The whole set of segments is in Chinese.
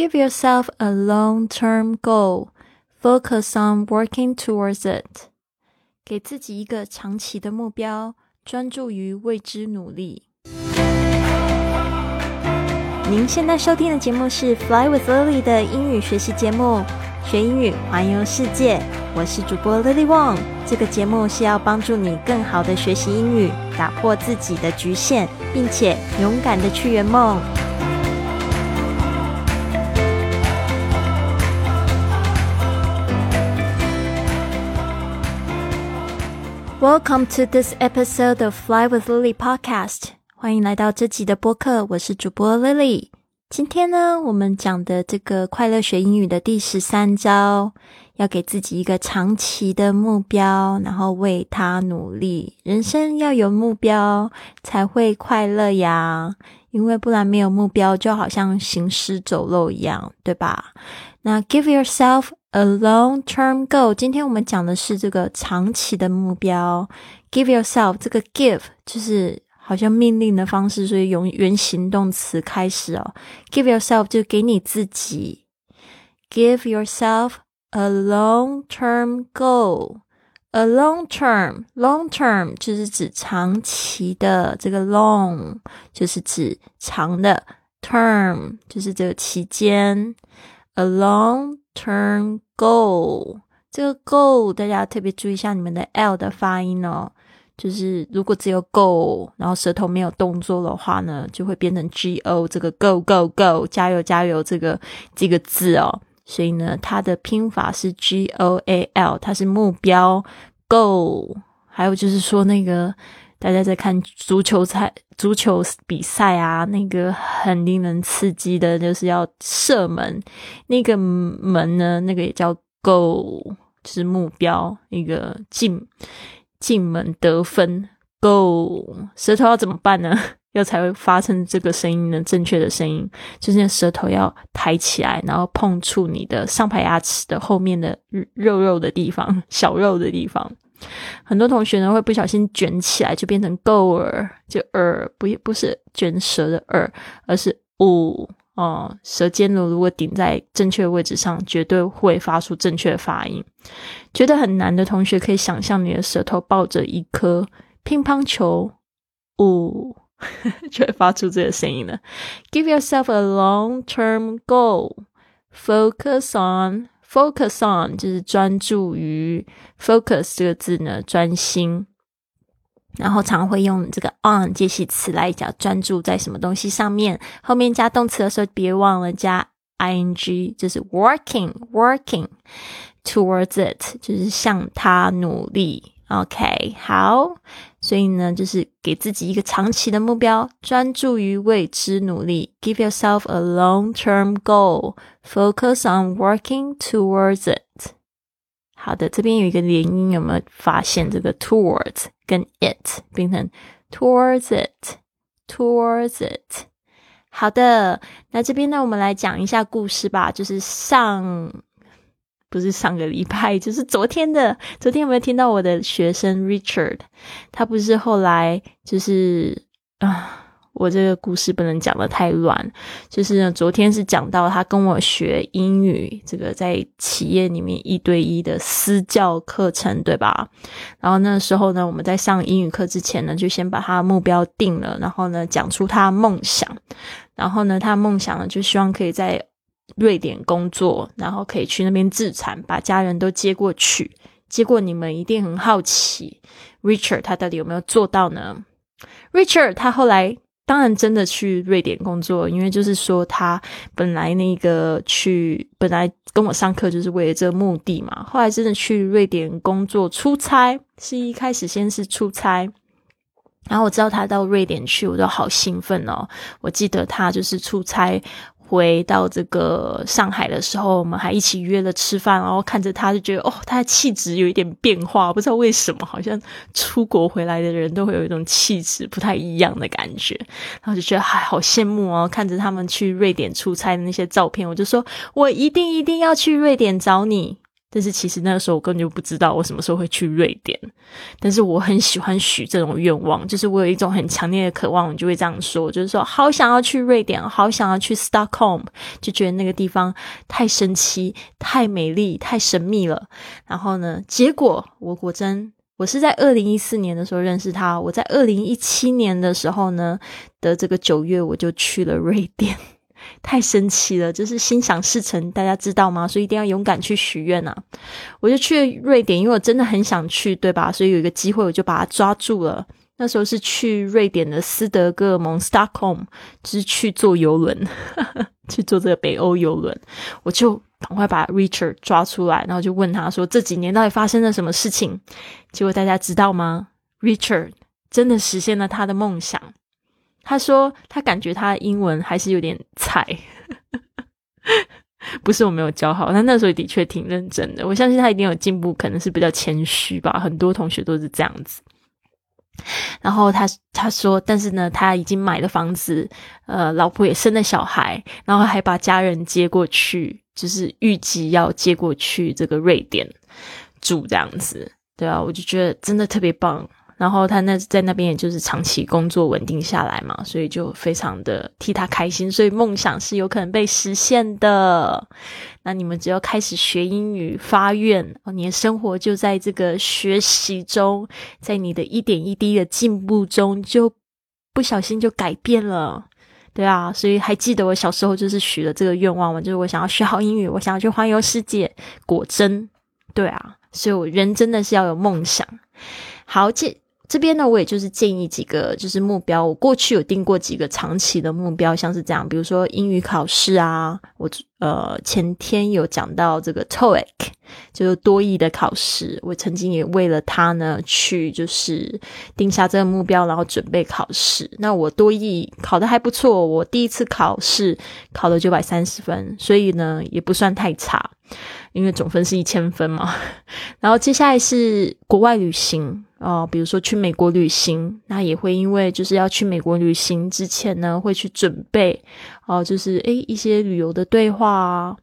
Give yourself a long-term goal. Focus on working towards it. 给自己一个长期的目标，专注于为之努力。您现在收听的节目是《Fly with Lily》的英语学习节目，学英语环游世界。我是主播 Lily Wong。这个节目是要帮助你更好的学习英语，打破自己的局限，并且勇敢的去圆梦。Welcome to this episode of Fly with Lily podcast. 欢迎来到这集的播客，我是主播 Lily。今天呢，我们讲的这个快乐学英语的第十三招，要给自己一个长期的目标，然后为他努力。人生要有目标才会快乐呀，因为不然没有目标，就好像行尸走肉一样，对吧？那 Give yourself a long-term goal。今天我们讲的是这个长期的目标。Give yourself 这个 give 就是好像命令的方式，所以用原形动词开始哦。Give yourself 就给你自己。Give yourself a long-term goal。A long term, long term 就是指长期的，这个 long 就是指长的，term 就是这个期间。A long-term goal，这个 goal 大家特别注意一下你们的 l 的发音哦。就是如果只有 goal，然后舌头没有动作的话呢，就会变成 go 这个 go go go 加油加油这个这个字哦。所以呢，它的拼法是 g o a l，它是目标 Goal，。还有就是说那个。大家在看足球赛、足球比赛啊，那个很令人刺激的，就是要射门。那个门呢，那个也叫 goal，就是目标，一个进进门得分 goal。舌头要怎么办呢？要才会发成这个声音呢？正确的声音就是舌头要抬起来，然后碰触你的上排牙齿的后面的肉肉的地方，小肉的地方。很多同学呢会不小心卷起来，就变成 go 耳，就耳不不是卷舌的耳，而是呜哦，舌尖呢如果顶在正确位置上，绝对会发出正确的发音。觉得很难的同学可以想象你的舌头抱着一颗乒乓球，呜，就会发出这个声音了。Give yourself a long-term goal. Focus on. Focus on 就是专注于 focus 这个字呢，专心。然后常会用这个 on 介系词来讲专注在什么东西上面。后面加动词的时候，别忘了加 ing，就是 working working towards it，就是向它努力。OK，好，所以呢，就是给自己一个长期的目标，专注于为之努力。Give yourself a long-term goal, focus on working towards it。好的，这边有一个连音，有没有发现这个 towards 跟 it 变成 towards it，towards it。好的，那这边呢，我们来讲一下故事吧，就是上。 不是上个礼拜，就是昨天的。昨天有没有听到我的学生 Richard？他不是后来就是啊，我这个故事不能讲的太乱。就是呢昨天是讲到他跟我学英语，这个在企业里面一对一的私教课程，对吧？然后那时候呢，我们在上英语课之前呢，就先把他的目标定了，然后呢，讲出他的梦想。然后呢，他的梦想呢，就希望可以在。瑞典工作，然后可以去那边自产，把家人都接过去。结果你们一定很好奇，Richard 他到底有没有做到呢？Richard 他后来当然真的去瑞典工作，因为就是说他本来那个去本来跟我上课就是为了这个目的嘛。后来真的去瑞典工作出差，是一开始先是出差，然后我知道他到瑞典去，我都好兴奋哦。我记得他就是出差。回到这个上海的时候，我们还一起约了吃饭，然后看着他就觉得哦，他的气质有一点变化，不知道为什么，好像出国回来的人都会有一种气质不太一样的感觉，然后就觉得还好羡慕哦。看着他们去瑞典出差的那些照片，我就说我一定一定要去瑞典找你。但是其实那个时候我根本就不知道我什么时候会去瑞典。但是我很喜欢许这种愿望，就是我有一种很强烈的渴望，我就会这样说，就是说好想要去瑞典，好想要去 Stockholm，就觉得那个地方太神奇、太美丽、太神秘了。然后呢，结果我果真，我是在二零一四年的时候认识他，我在二零一七年的时候呢的这个九月，我就去了瑞典。太神奇了，就是心想事成，大家知道吗？所以一定要勇敢去许愿啊！我就去瑞典，因为我真的很想去，对吧？所以有一个机会，我就把它抓住了。那时候是去瑞典的斯德哥尔摩 （Stockholm），就是去坐游轮，去坐这个北欧游轮。我就赶快把 Richard 抓出来，然后就问他说：“这几年到底发生了什么事情？”结果大家知道吗？Richard 真的实现了他的梦想。他说他感觉他英文还是有点菜，不是我没有教好，他那时候的确挺认真的。我相信他一定有进步，可能是比较谦虚吧。很多同学都是这样子。然后他他说，但是呢，他已经买了房子，呃，老婆也生了小孩，然后还把家人接过去，就是预计要接过去这个瑞典住这样子。对啊，我就觉得真的特别棒。然后他那在那边也就是长期工作稳定下来嘛，所以就非常的替他开心，所以梦想是有可能被实现的。那你们只要开始学英语发愿，你的生活就在这个学习中，在你的一点一滴的进步中，就不小心就改变了，对啊。所以还记得我小时候就是许了这个愿望嘛，就是我想要学好英语，我想要去环游世界。果真，对啊，所以我人真的是要有梦想。好，这。这边呢，我也就是建议几个就是目标。我过去有定过几个长期的目标，像是这样，比如说英语考试啊。我呃前天有讲到这个 TOEIC，就是多义的考试。我曾经也为了它呢，去就是定下这个目标，然后准备考试。那我多义考的还不错，我第一次考试考了九百三十分，所以呢也不算太差，因为总分是一千分嘛。然后接下来是国外旅行。哦，比如说去美国旅行，那也会因为就是要去美国旅行之前呢，会去准备哦，就是诶一些旅游的对话啊，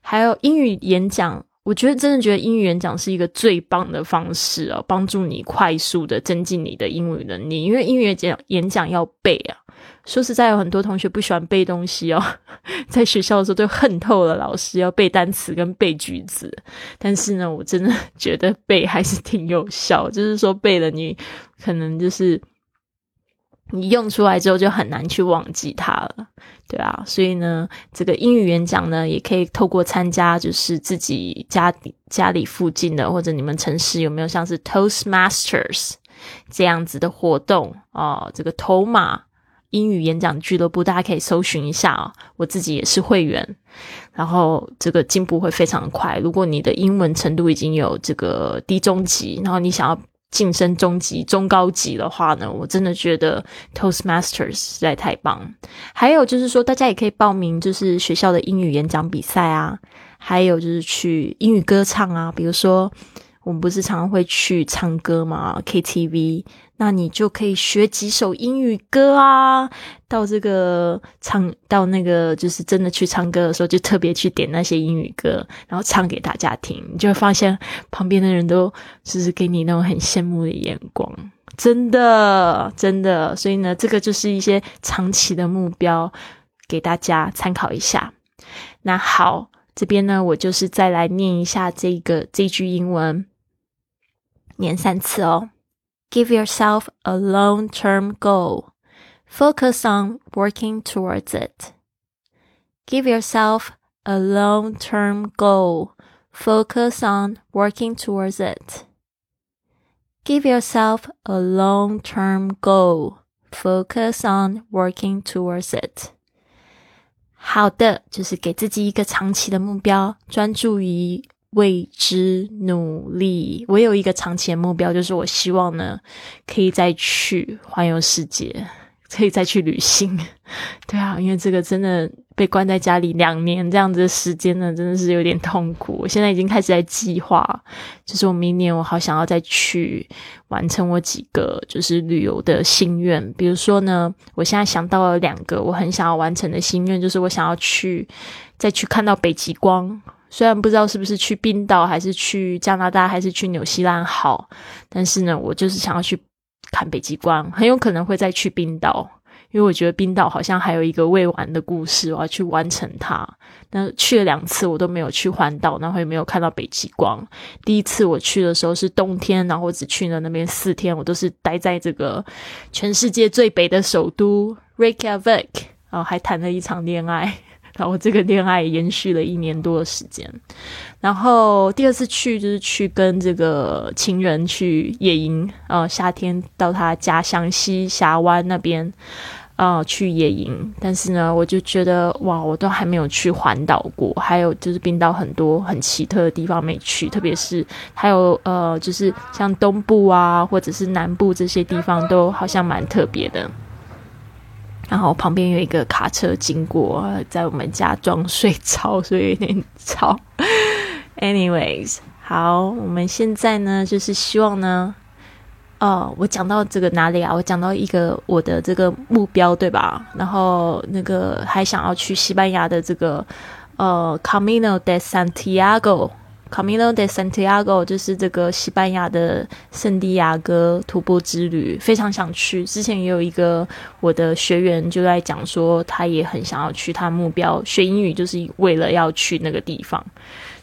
还有英语演讲。我觉得真的觉得英语演讲是一个最棒的方式哦，帮助你快速的增进你的英语能力，因为英语讲演讲要背啊。说实在，有很多同学不喜欢背东西哦，在学校的时候都恨透了老师要背单词跟背句子。但是呢，我真的觉得背还是挺有效，就是说背了你可能就是你用出来之后就很难去忘记它了，对啊。所以呢，这个英语演讲呢，也可以透过参加，就是自己家家里附近的或者你们城市有没有像是 Toastmasters 这样子的活动哦，这个头马。英语演讲俱乐部，大家可以搜寻一下啊！我自己也是会员，然后这个进步会非常快。如果你的英文程度已经有这个低中级，然后你想要晋升中级、中高级的话呢，我真的觉得 Toastmasters 实在太棒。还有就是说，大家也可以报名，就是学校的英语演讲比赛啊，还有就是去英语歌唱啊，比如说。我们不是常常会去唱歌嘛？KTV，那你就可以学几首英语歌啊。到这个唱到那个，就是真的去唱歌的时候，就特别去点那些英语歌，然后唱给大家听。你就会发现旁边的人都就是给你那种很羡慕的眼光，真的真的。所以呢，这个就是一些长期的目标，给大家参考一下。那好，这边呢，我就是再来念一下这个这句英文。念三次哦。Give yourself a long-term goal. Focus on working towards it. Give yourself a long-term goal. Focus on working towards it. Give yourself a long-term goal. Focus on working towards it. 好的，就是给自己一个长期的目标，专注于 为之努力。我有一个长期的目标，就是我希望呢，可以再去环游世界，可以再去旅行。对啊，因为这个真的被关在家里两年这样子的时间呢，真的是有点痛苦。我现在已经开始在计划，就是我明年我好想要再去完成我几个就是旅游的心愿。比如说呢，我现在想到了两个我很想要完成的心愿，就是我想要去再去看到北极光。虽然不知道是不是去冰岛，还是去加拿大，还是去纽西兰好，但是呢，我就是想要去看北极光，很有可能会再去冰岛。因为我觉得冰岛好像还有一个未完的故事，我要去完成它。那去了两次，我都没有去环岛，然后也没有看到北极光。第一次我去的时候是冬天，然后我只去了那边四天，我都是待在这个全世界最北的首都 Reykjavik，然后还谈了一场恋爱。然后这个恋爱延续了一年多的时间。然后第二次去就是去跟这个情人去野营，呃，夏天到他家乡西峡湾那边。啊，去野营，但是呢，我就觉得哇，我都还没有去环岛过，还有就是冰岛很多很奇特的地方没去，特别是还有呃，就是像东部啊，或者是南部这些地方都好像蛮特别的。然后旁边有一个卡车经过，在我们家装水槽，所以有点吵。Anyways，好，我们现在呢，就是希望呢。哦，我讲到这个哪里啊？我讲到一个我的这个目标，对吧？然后那个还想要去西班牙的这个呃，Camino de Santiago Santiago，Camino de Santiago 就是这个西班牙的圣地亚哥徒步之旅，非常想去。之前也有一个我的学员就在讲说，他也很想要去，他目标学英语就是为了要去那个地方。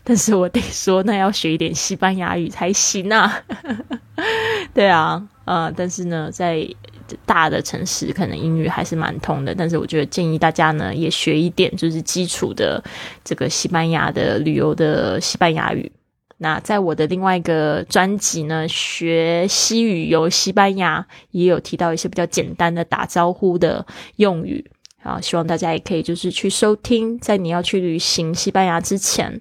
但是我得说，那要学一点西班牙语才行啊。对啊，呃，但是呢，在大的城市可能英语还是蛮通的。但是我觉得建议大家呢，也学一点就是基础的这个西班牙的旅游的西班牙语。那在我的另外一个专辑呢，学西语游西班牙，也有提到一些比较简单的打招呼的用语啊，希望大家也可以就是去收听，在你要去旅行西班牙之前，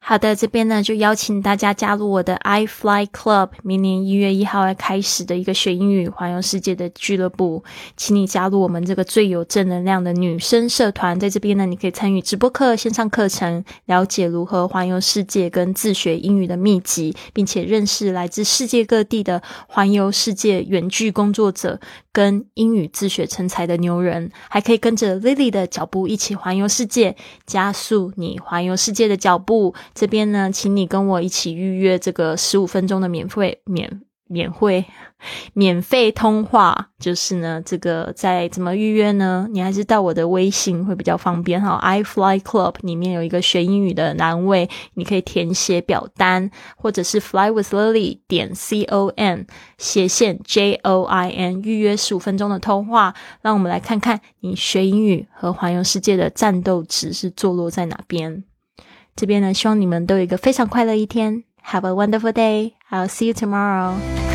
好的，这边呢就邀请大家加入我的 i Fly Club，明年一月一号要开始的一个学英语环游世界的俱乐部，请你加入我们这个最有正能量的女生社团。在这边呢，你可以参与直播课、线上课程，了解如何环游世界跟自学英语的秘籍，并且认识来自世界各地的环游世界远距工作者。跟英语自学成才的牛人，还可以跟着 Lily 的脚步一起环游世界，加速你环游世界的脚步。这边呢，请你跟我一起预约这个十五分钟的免费免。免费免费通话，就是呢，这个在怎么预约呢？你还是到我的微信会比较方便哈。i Fly Club 里面有一个学英语的栏位，你可以填写表单，或者是 Fly with Lily 点 c o n 斜线 j o i n 预约十五分钟的通话。让我们来看看你学英语和环游世界的战斗值是坐落在哪边。这边呢，希望你们都有一个非常快乐一天。Have a wonderful day. I'll see you tomorrow.